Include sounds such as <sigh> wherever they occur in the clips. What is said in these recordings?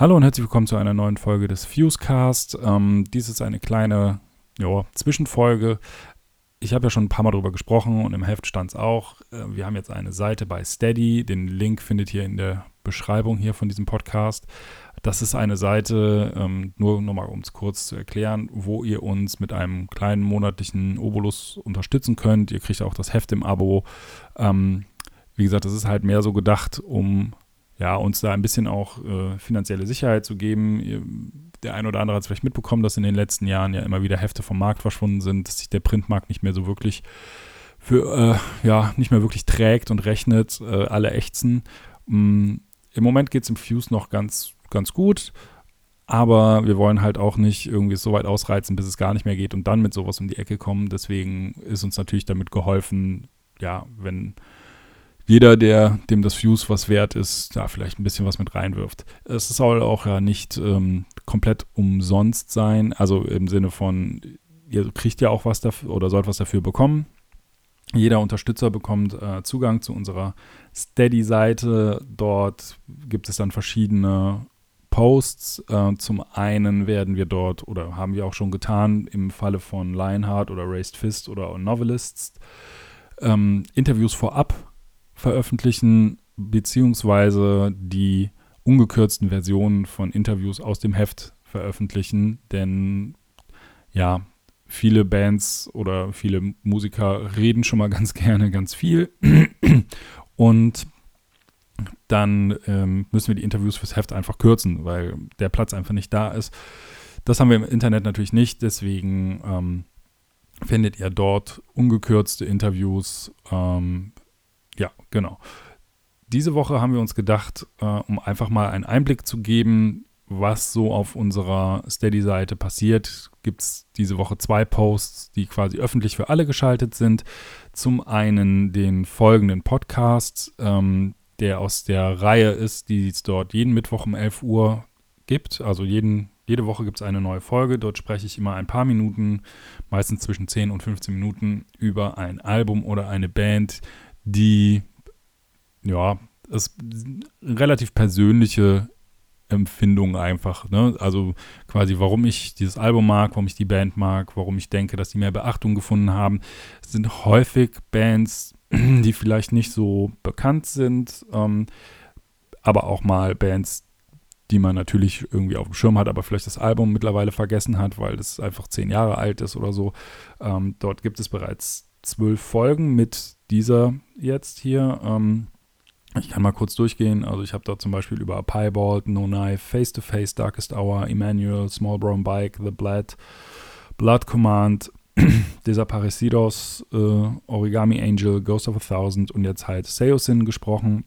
Hallo und herzlich willkommen zu einer neuen Folge des Fusecast. Ähm, dies ist eine kleine jo, Zwischenfolge. Ich habe ja schon ein paar Mal darüber gesprochen und im Heft stand es auch. Äh, wir haben jetzt eine Seite bei Steady. Den Link findet ihr in der Beschreibung hier von diesem Podcast. Das ist eine Seite, ähm, nur nochmal um es kurz zu erklären, wo ihr uns mit einem kleinen monatlichen Obolus unterstützen könnt. Ihr kriegt auch das Heft im Abo. Ähm, wie gesagt, das ist halt mehr so gedacht, um ja, uns da ein bisschen auch äh, finanzielle Sicherheit zu geben. Der ein oder andere hat es vielleicht mitbekommen, dass in den letzten Jahren ja immer wieder Hefte vom Markt verschwunden sind, dass sich der Printmarkt nicht mehr so wirklich für, äh, ja, nicht mehr wirklich trägt und rechnet, äh, alle ächzen. Ähm, Im Moment geht es im Fuse noch ganz, ganz gut, aber wir wollen halt auch nicht irgendwie so weit ausreizen, bis es gar nicht mehr geht und dann mit sowas um die Ecke kommen. Deswegen ist uns natürlich damit geholfen, ja, wenn jeder, der dem das Fuse was wert ist, da vielleicht ein bisschen was mit reinwirft. Es soll auch ja nicht ähm, komplett umsonst sein, also im Sinne von, ihr kriegt ja auch was dafür oder sollt was dafür bekommen. Jeder Unterstützer bekommt äh, Zugang zu unserer Steady-Seite. Dort gibt es dann verschiedene Posts. Äh, zum einen werden wir dort, oder haben wir auch schon getan, im Falle von Lionheart oder Raised Fist oder Novelists, ähm, Interviews vorab veröffentlichen, beziehungsweise die ungekürzten Versionen von Interviews aus dem Heft veröffentlichen, denn ja, viele Bands oder viele Musiker reden schon mal <laughs> ganz gerne ganz viel. Und dann ähm, müssen wir die Interviews fürs Heft einfach kürzen, weil der Platz einfach nicht da ist. Das haben wir im Internet natürlich nicht, deswegen ähm, findet ihr dort ungekürzte Interviews ähm, ja, genau. Diese Woche haben wir uns gedacht, äh, um einfach mal einen Einblick zu geben, was so auf unserer Steady-Seite passiert, gibt es diese Woche zwei Posts, die quasi öffentlich für alle geschaltet sind. Zum einen den folgenden Podcast, ähm, der aus der Reihe ist, die es dort jeden Mittwoch um 11 Uhr gibt. Also jeden, jede Woche gibt es eine neue Folge. Dort spreche ich immer ein paar Minuten, meistens zwischen 10 und 15 Minuten, über ein Album oder eine Band, die, ja, ist relativ persönliche Empfindung einfach. Ne? Also quasi, warum ich dieses Album mag, warum ich die Band mag, warum ich denke, dass die mehr Beachtung gefunden haben, es sind häufig Bands, <clears throat> die vielleicht nicht so bekannt sind, ähm, aber auch mal Bands, die man natürlich irgendwie auf dem Schirm hat, aber vielleicht das Album mittlerweile vergessen hat, weil es einfach zehn Jahre alt ist oder so. Ähm, dort gibt es bereits zwölf Folgen mit dieser jetzt hier. Ähm, ich kann mal kurz durchgehen. Also ich habe da zum Beispiel über Piebald, No Knife, Face to Face, Darkest Hour, Emmanuel, Small Brown Bike, The Blood, Blood Command, <clears throat> Desaparecidos, äh, Origami Angel, Ghost of a Thousand und jetzt halt Seosin gesprochen.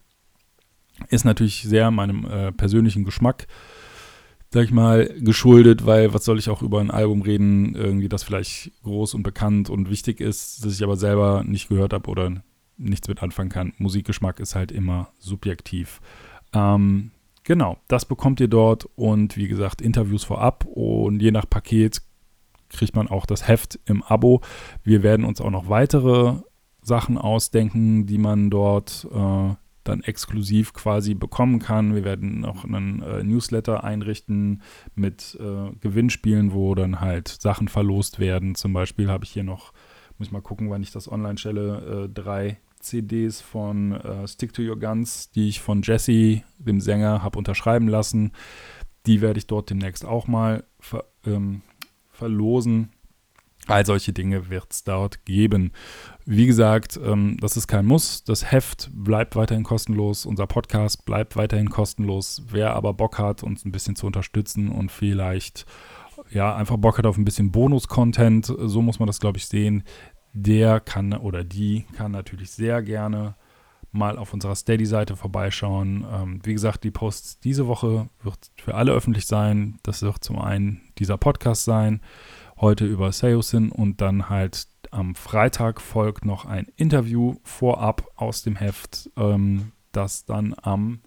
Ist natürlich sehr meinem äh, persönlichen Geschmack sag ich mal, geschuldet, weil was soll ich auch über ein Album reden, irgendwie, das vielleicht groß und bekannt und wichtig ist, das ich aber selber nicht gehört habe oder nichts mit anfangen kann. Musikgeschmack ist halt immer subjektiv. Ähm, genau, das bekommt ihr dort und wie gesagt, Interviews vorab und je nach Paket kriegt man auch das Heft im Abo. Wir werden uns auch noch weitere Sachen ausdenken, die man dort äh, dann exklusiv quasi bekommen kann. Wir werden auch einen äh, Newsletter einrichten mit äh, Gewinnspielen, wo dann halt Sachen verlost werden. Zum Beispiel habe ich hier noch, muss ich mal gucken, wann ich das online stelle, äh, drei CDs von äh, Stick to Your Guns, die ich von Jesse, dem Sänger, habe unterschreiben lassen. Die werde ich dort demnächst auch mal ver ähm, verlosen. All solche Dinge wird es dort geben. Wie gesagt, ähm, das ist kein Muss. Das Heft bleibt weiterhin kostenlos. Unser Podcast bleibt weiterhin kostenlos. Wer aber Bock hat, uns ein bisschen zu unterstützen und vielleicht ja einfach Bock hat auf ein bisschen Bonus-Content, so muss man das, glaube ich, sehen, der kann oder die kann natürlich sehr gerne mal auf unserer Steady-Seite vorbeischauen. Ähm, wie gesagt, die Posts diese Woche wird für alle öffentlich sein. Das wird zum einen dieser Podcast sein heute über Seosin und dann halt am Freitag folgt noch ein Interview vorab aus dem Heft, ähm, das dann am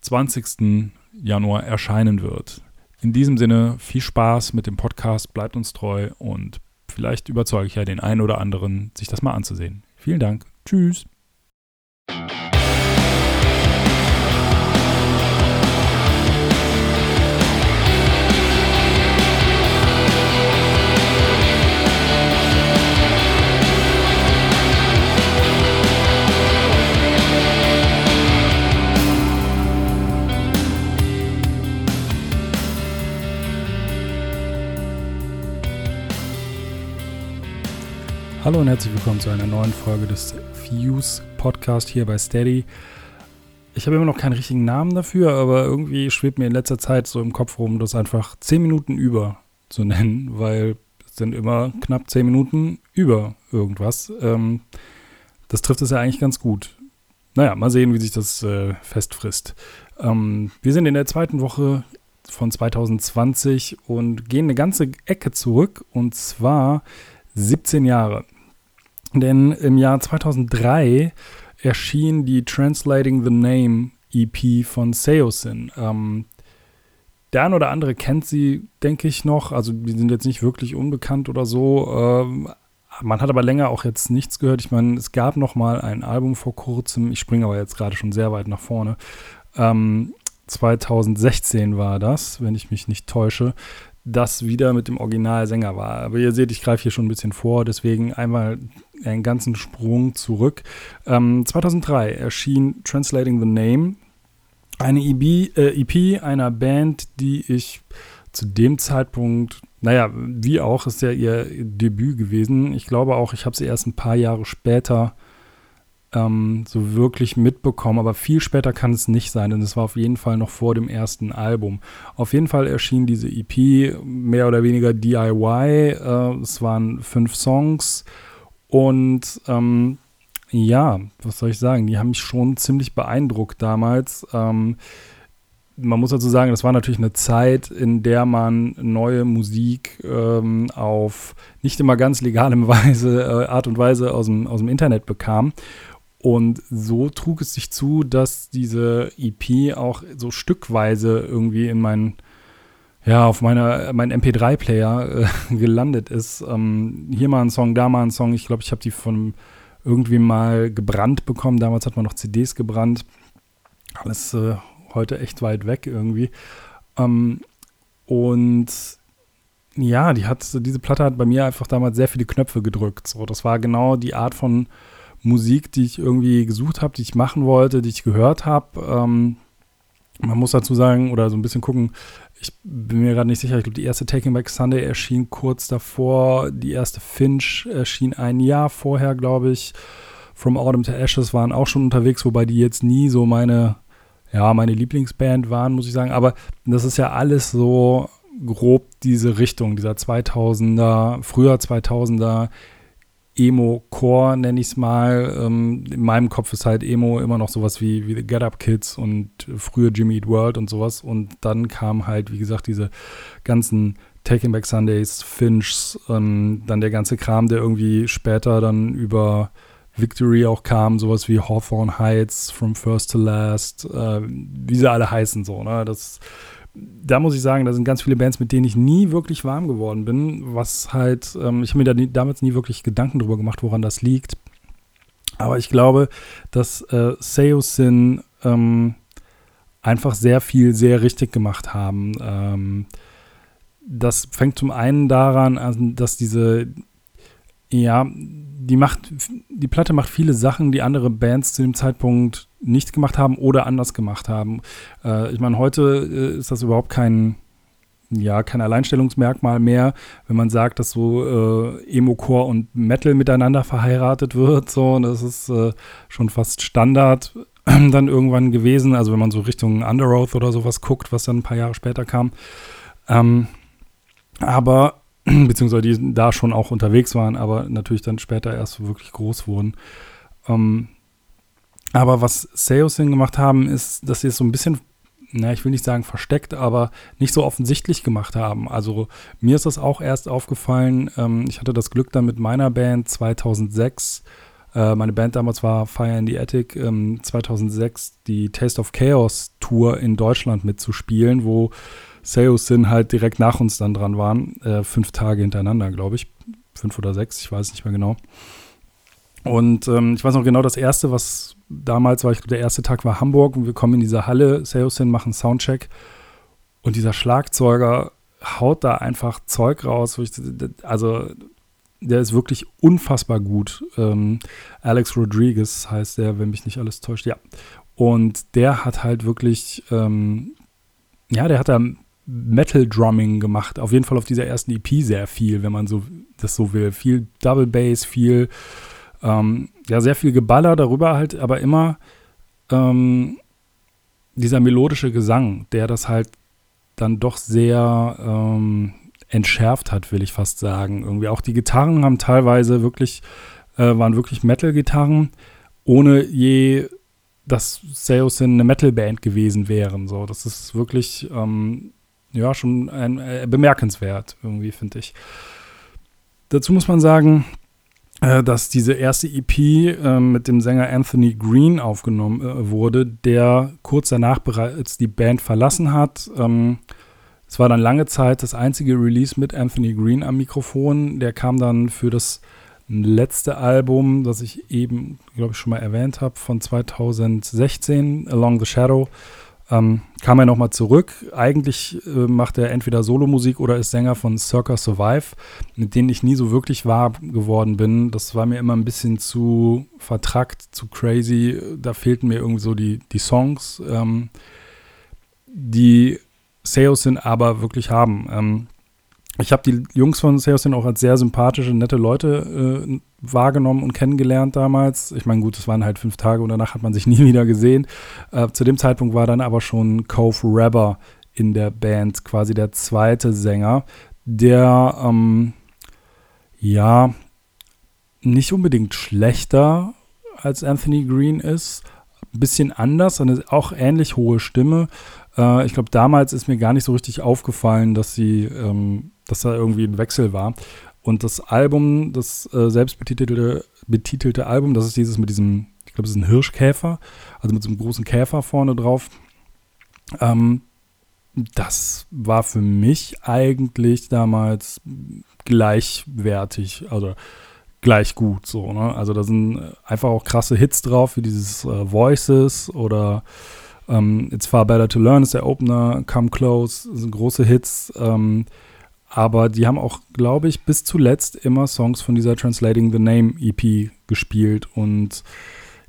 20. Januar erscheinen wird. In diesem Sinne viel Spaß mit dem Podcast, bleibt uns treu und vielleicht überzeuge ich ja den einen oder anderen, sich das mal anzusehen. Vielen Dank. Tschüss. Hallo und herzlich willkommen zu einer neuen Folge des Fuse Podcast hier bei Steady. Ich habe immer noch keinen richtigen Namen dafür, aber irgendwie schwebt mir in letzter Zeit so im Kopf rum, das einfach 10 Minuten über zu nennen, weil es sind immer knapp 10 Minuten über irgendwas. Ähm, das trifft es ja eigentlich ganz gut. Naja, mal sehen, wie sich das äh, festfrisst. Ähm, wir sind in der zweiten Woche von 2020 und gehen eine ganze Ecke zurück und zwar 17 Jahre. Denn im Jahr 2003 erschien die Translating the Name EP von Seosin. Ähm, der ein oder andere kennt sie, denke ich noch. Also die sind jetzt nicht wirklich unbekannt oder so. Ähm, man hat aber länger auch jetzt nichts gehört. Ich meine, es gab noch mal ein Album vor kurzem. Ich springe aber jetzt gerade schon sehr weit nach vorne. Ähm, 2016 war das, wenn ich mich nicht täusche das wieder mit dem Originalsänger war. Aber ihr seht, ich greife hier schon ein bisschen vor, deswegen einmal einen ganzen Sprung zurück. Ähm, 2003 erschien Translating the Name, eine EP, äh, EP einer Band, die ich zu dem Zeitpunkt, naja, wie auch, ist ja ihr Debüt gewesen. Ich glaube auch, ich habe sie erst ein paar Jahre später äh, ähm, so wirklich mitbekommen, aber viel später kann es nicht sein, denn es war auf jeden Fall noch vor dem ersten Album. Auf jeden Fall erschien diese EP mehr oder weniger DIY. Äh, es waren fünf Songs und ähm, ja, was soll ich sagen, die haben mich schon ziemlich beeindruckt damals. Ähm, man muss dazu sagen, das war natürlich eine Zeit, in der man neue Musik ähm, auf nicht immer ganz legale <laughs> Weise, äh, Art und Weise aus dem, aus dem Internet bekam. Und so trug es sich zu, dass diese EP auch so stückweise irgendwie in meinen, ja, auf meiner, mein MP3-Player äh, <laughs> gelandet ist. Ähm, hier mal ein Song, da mal ein Song. Ich glaube, ich habe die von irgendwie mal gebrannt bekommen. Damals hat man noch CDs gebrannt. Alles äh, heute echt weit weg irgendwie. Ähm, und ja, die hat, diese Platte hat bei mir einfach damals sehr viele Knöpfe gedrückt. So, das war genau die Art von Musik, die ich irgendwie gesucht habe, die ich machen wollte, die ich gehört habe. Ähm, man muss dazu sagen oder so ein bisschen gucken, ich bin mir gerade nicht sicher, ich glaube, die erste Taking Back Sunday erschien kurz davor, die erste Finch erschien ein Jahr vorher, glaube ich. From Autumn to Ashes waren auch schon unterwegs, wobei die jetzt nie so meine, ja, meine Lieblingsband waren, muss ich sagen. Aber das ist ja alles so grob diese Richtung, dieser 2000er, früher 2000er Emo-Core, nenne ich es mal. Ähm, in meinem Kopf ist halt Emo immer noch sowas wie, wie The Get Up Kids und früher Jimmy Eat World und sowas. Und dann kam halt, wie gesagt, diese ganzen Taking Back Sundays, Finchs, ähm, dann der ganze Kram, der irgendwie später dann über Victory auch kam, sowas wie Hawthorne Heights, From First to Last, äh, wie sie alle heißen, so, ne? Das da muss ich sagen, da sind ganz viele Bands, mit denen ich nie wirklich warm geworden bin, was halt, ähm, ich habe mir da nie, damals nie wirklich Gedanken drüber gemacht, woran das liegt. Aber ich glaube, dass äh, Seosin ähm, einfach sehr viel sehr richtig gemacht haben. Ähm, das fängt zum einen daran an, dass diese, ja, die macht, die Platte macht viele Sachen, die andere Bands zu dem Zeitpunkt nicht gemacht haben oder anders gemacht haben. Äh, ich meine, heute äh, ist das überhaupt kein, ja, kein Alleinstellungsmerkmal mehr, wenn man sagt, dass so äh, Emo-Core und Metal miteinander verheiratet wird. So, und das ist äh, schon fast Standard <clears throat> dann irgendwann gewesen. Also wenn man so Richtung Underoath oder sowas guckt, was dann ein paar Jahre später kam. Ähm, aber <clears throat> beziehungsweise die da schon auch unterwegs waren, aber natürlich dann später erst wirklich groß wurden. Ähm, aber was Seosin gemacht haben, ist, dass sie es so ein bisschen, na, ich will nicht sagen versteckt, aber nicht so offensichtlich gemacht haben. Also mir ist das auch erst aufgefallen. Ähm, ich hatte das Glück dann mit meiner Band 2006 äh, meine Band damals war Fire in the Attic, ähm, 2006 die Taste of Chaos Tour in Deutschland mitzuspielen, wo Seosin halt direkt nach uns dann dran waren. Äh, fünf Tage hintereinander, glaube ich. Fünf oder sechs, ich weiß nicht mehr genau. Und ähm, ich weiß noch genau, das erste, was damals war, ich glaube, der erste Tag war Hamburg und wir kommen in diese Halle, Seosin machen Soundcheck und dieser Schlagzeuger haut da einfach Zeug raus. Ich, also, der ist wirklich unfassbar gut. Ähm, Alex Rodriguez heißt der, wenn mich nicht alles täuscht, ja. Und der hat halt wirklich, ähm, ja, der hat da Metal-Drumming gemacht. Auf jeden Fall auf dieser ersten EP sehr viel, wenn man so das so will. Viel Double Bass, viel, ähm, ja, sehr viel Geballer darüber halt, aber immer ähm, dieser melodische Gesang, der das halt dann doch sehr ähm, entschärft hat, will ich fast sagen. Irgendwie auch die Gitarren haben teilweise wirklich, äh, waren wirklich Metal-Gitarren, ohne je dass Seosin eine Metal-Band gewesen wären. So, das ist wirklich ähm, ja schon ein, äh, bemerkenswert, irgendwie, finde ich. Dazu muss man sagen, dass diese erste EP äh, mit dem Sänger Anthony Green aufgenommen äh, wurde, der kurz danach bereits die Band verlassen hat. Ähm, es war dann lange Zeit das einzige Release mit Anthony Green am Mikrofon. Der kam dann für das letzte Album, das ich eben, glaube ich, schon mal erwähnt habe, von 2016, Along the Shadow, ähm, kam er nochmal zurück. Eigentlich äh, macht er entweder Solomusik oder ist Sänger von Circa Survive, mit denen ich nie so wirklich wahr geworden bin. Das war mir immer ein bisschen zu vertrackt, zu crazy. Da fehlten mir irgendwie so die, die Songs, ähm, die Seosin aber wirklich haben. Ähm, ich habe die Jungs von Seosin auch als sehr sympathische, nette Leute äh, wahrgenommen und kennengelernt damals. Ich meine, gut, es waren halt fünf Tage und danach hat man sich <laughs> nie wieder gesehen. Äh, zu dem Zeitpunkt war dann aber schon Cove Rabber in der Band, quasi der zweite Sänger, der ähm, ja nicht unbedingt schlechter als Anthony Green ist, ein bisschen anders, eine auch ähnlich hohe Stimme. Äh, ich glaube, damals ist mir gar nicht so richtig aufgefallen, dass sie ähm, dass da irgendwie ein Wechsel war. Und das Album, das äh, selbstbetitelte betitelte Album, das ist dieses mit diesem, ich glaube, es ist ein Hirschkäfer, also mit so einem großen Käfer vorne drauf. Ähm, das war für mich eigentlich damals gleichwertig, also gleich gut so. Ne? Also da sind einfach auch krasse Hits drauf, wie dieses äh, Voices oder ähm, It's Far Better to Learn ist der Opener, Come Close, sind große Hits. Ähm, aber die haben auch, glaube ich, bis zuletzt immer Songs von dieser Translating the Name EP gespielt. Und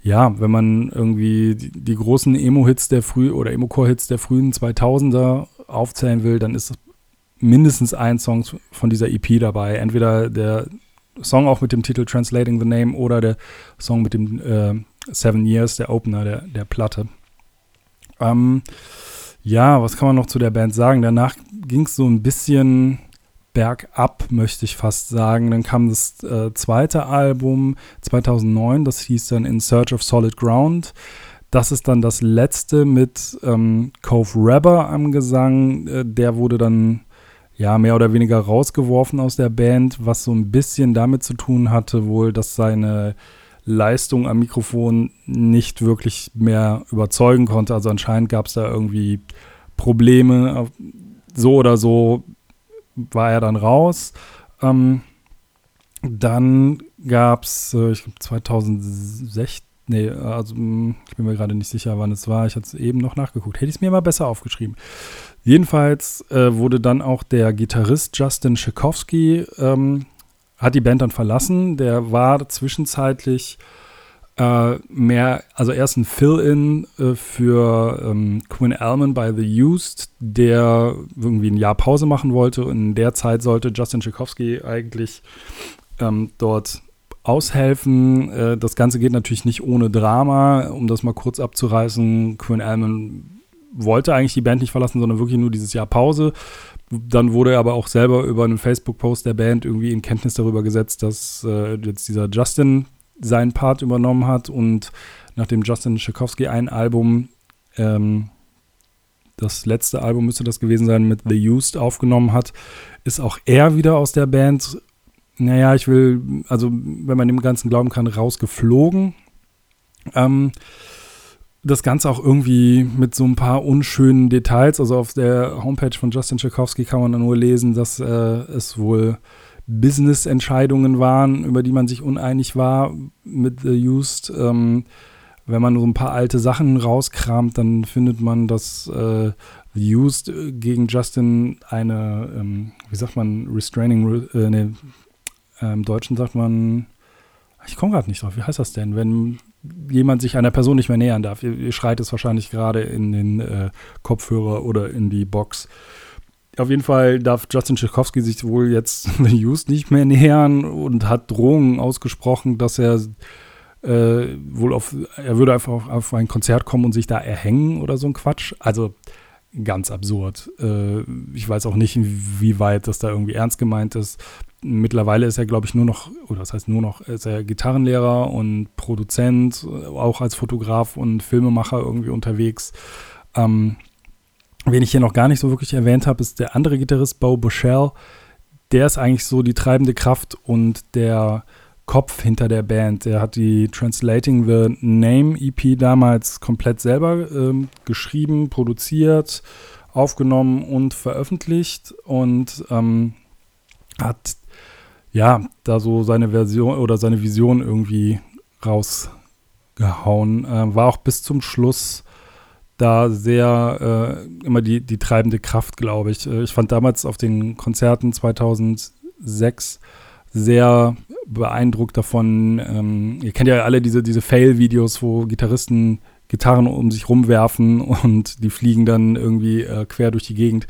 ja, wenn man irgendwie die, die großen Emo-Hits der früh oder Emo-Core-Hits der frühen 2000er aufzählen will, dann ist mindestens ein Song von dieser EP dabei. Entweder der Song auch mit dem Titel Translating the Name oder der Song mit dem äh, Seven Years, der Opener der, der Platte. Ähm, ja, was kann man noch zu der Band sagen? Danach ging es so ein bisschen bergab, möchte ich fast sagen. Dann kam das äh, zweite Album 2009, das hieß dann In Search of Solid Ground. Das ist dann das letzte mit ähm, Cove Rabber am Gesang. Äh, der wurde dann ja mehr oder weniger rausgeworfen aus der Band, was so ein bisschen damit zu tun hatte, wohl, dass seine Leistung am Mikrofon nicht wirklich mehr überzeugen konnte. Also anscheinend gab es da irgendwie Probleme. So oder so war er dann raus. Ähm, dann gab es, äh, ich glaube 2016, nee, also hm, ich bin mir gerade nicht sicher, wann es war. Ich hatte es eben noch nachgeguckt. Hätte ich es mir mal besser aufgeschrieben. Jedenfalls äh, wurde dann auch der Gitarrist Justin Schikowski, ähm, hat die Band dann verlassen. Der war zwischenzeitlich äh, mehr, also erst ein Fill-In äh, für ähm, Quinn Allman bei The Used, der irgendwie ein Jahr Pause machen wollte. Und in der Zeit sollte Justin Tchaikovsky eigentlich ähm, dort aushelfen. Äh, das Ganze geht natürlich nicht ohne Drama, um das mal kurz abzureißen. Quinn Allman wollte eigentlich die Band nicht verlassen, sondern wirklich nur dieses Jahr Pause. Dann wurde er aber auch selber über einen Facebook-Post der Band irgendwie in Kenntnis darüber gesetzt, dass äh, jetzt dieser Justin seinen Part übernommen hat und nachdem Justin Tchaikovsky ein Album, ähm, das letzte Album müsste das gewesen sein, mit The Used aufgenommen hat, ist auch er wieder aus der Band, naja, ich will, also wenn man dem Ganzen glauben kann, rausgeflogen. Ähm, das Ganze auch irgendwie mit so ein paar unschönen Details. Also auf der Homepage von Justin Tchaikovsky kann man nur lesen, dass äh, es wohl Business-Entscheidungen waren, über die man sich uneinig war mit The Used. Ähm, wenn man so ein paar alte Sachen rauskramt, dann findet man, dass äh, The Used gegen Justin eine, ähm, wie sagt man, Restraining, äh, nee, äh, im Deutschen sagt man, ich komme gerade nicht drauf, wie heißt das denn, wenn jemand sich einer Person nicht mehr nähern darf? Ihr, ihr schreit es wahrscheinlich gerade in den äh, Kopfhörer oder in die Box. Auf jeden Fall darf Justin Tchaikovsky sich wohl jetzt <laughs> The Used nicht mehr nähern und hat Drohungen ausgesprochen, dass er äh, wohl auf, er würde einfach auf, auf, ein Konzert kommen und sich da erhängen oder so ein Quatsch. Also ganz absurd. Äh, ich weiß auch nicht, wie weit das da irgendwie ernst gemeint ist. Mittlerweile ist er, glaube ich, nur noch, oder das heißt nur noch, ist er Gitarrenlehrer und Produzent, auch als Fotograf und Filmemacher irgendwie unterwegs. Ähm, wen ich hier noch gar nicht so wirklich erwähnt habe, ist der andere Gitarrist, Bo Bushell. Der ist eigentlich so die treibende Kraft und der Kopf hinter der Band. Der hat die Translating the Name EP damals komplett selber ähm, geschrieben, produziert, aufgenommen und veröffentlicht und ähm, hat ja da so seine Version oder seine Vision irgendwie rausgehauen. Äh, war auch bis zum Schluss da sehr äh, immer die, die treibende Kraft, glaube ich. Äh, ich fand damals auf den Konzerten 2006 sehr beeindruckt davon. Ähm, ihr kennt ja alle diese, diese Fail-Videos, wo Gitarristen Gitarren um sich rumwerfen <laughs> und die fliegen dann irgendwie äh, quer durch die Gegend.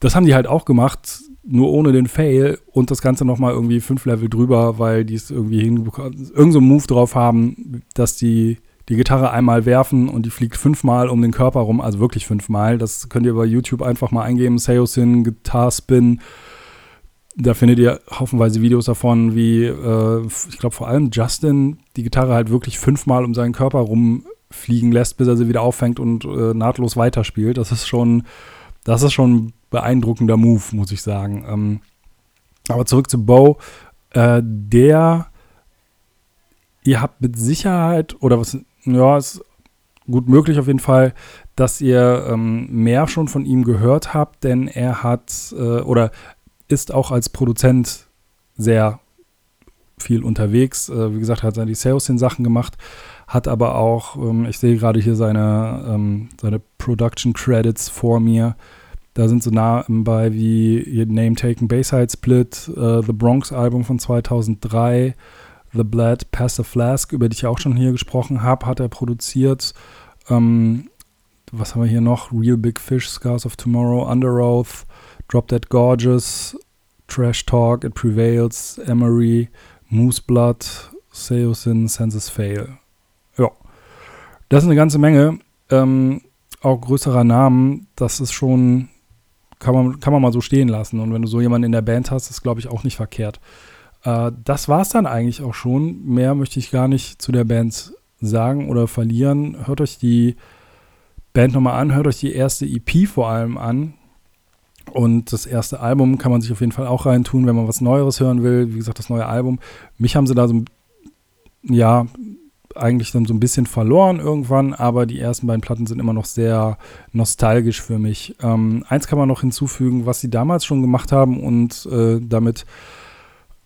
Das haben die halt auch gemacht, nur ohne den Fail und das Ganze nochmal irgendwie fünf Level drüber, weil die es irgendwie hinbekommen, irgend so Move drauf haben, dass die die Gitarre einmal werfen und die fliegt fünfmal um den Körper rum, also wirklich fünfmal. Das könnt ihr bei YouTube einfach mal eingeben, Seosin, Guitar Spin da findet ihr haufenweise Videos davon, wie, äh, ich glaube vor allem Justin die Gitarre halt wirklich fünfmal um seinen Körper rumfliegen lässt, bis er sie wieder auffängt und äh, nahtlos weiterspielt. Das ist schon, das ist schon ein beeindruckender Move, muss ich sagen. Ähm, aber zurück zu Bo. Äh, der, ihr habt mit Sicherheit, oder was, ja, ist gut möglich auf jeden Fall, dass ihr ähm, mehr schon von ihm gehört habt, denn er hat, äh, oder ist auch als Produzent sehr viel unterwegs. Äh, wie gesagt, hat er die Sales-Sachen gemacht, hat aber auch, ähm, ich sehe gerade hier seine, ähm, seine Production Credits vor mir. Da sind so nah bei wie Name Taken Bayside Split, äh, The Bronx Album von 2003, The Blood Passive Flask, über die ich auch schon hier gesprochen habe, hat er produziert. Ähm, was haben wir hier noch? Real Big Fish, Scars of Tomorrow, Under Oath, Drop Dead Gorgeous, Trash Talk, It Prevails, Emery, Moose Blood, Seosin, Senses Fail. Ja, das ist eine ganze Menge. Ähm, auch größerer Namen, das ist schon, kann man, kann man mal so stehen lassen. Und wenn du so jemanden in der Band hast, ist, glaube ich, auch nicht verkehrt. Äh, das war es dann eigentlich auch schon. Mehr möchte ich gar nicht zu der Band sagen oder verlieren. Hört euch die Band nochmal an, hört euch die erste EP vor allem an. Und das erste Album kann man sich auf jeden Fall auch reintun, wenn man was Neueres hören will. Wie gesagt, das neue Album. Mich haben sie da so, ja, eigentlich dann so ein bisschen verloren irgendwann, aber die ersten beiden Platten sind immer noch sehr nostalgisch für mich. Ähm, eins kann man noch hinzufügen, was sie damals schon gemacht haben und äh, damit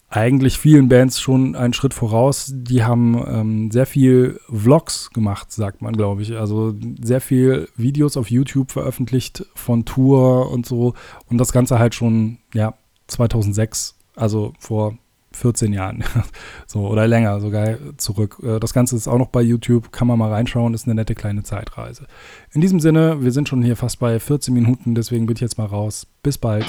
eigentlich vielen Bands schon einen Schritt voraus. Die haben ähm, sehr viel Vlogs gemacht, sagt man, glaube ich. Also sehr viel Videos auf YouTube veröffentlicht von Tour und so. Und das Ganze halt schon, ja, 2006, also vor 14 Jahren. <laughs> so, oder länger sogar zurück. Äh, das Ganze ist auch noch bei YouTube, kann man mal reinschauen, ist eine nette kleine Zeitreise. In diesem Sinne, wir sind schon hier fast bei 14 Minuten, deswegen bin ich jetzt mal raus. Bis bald.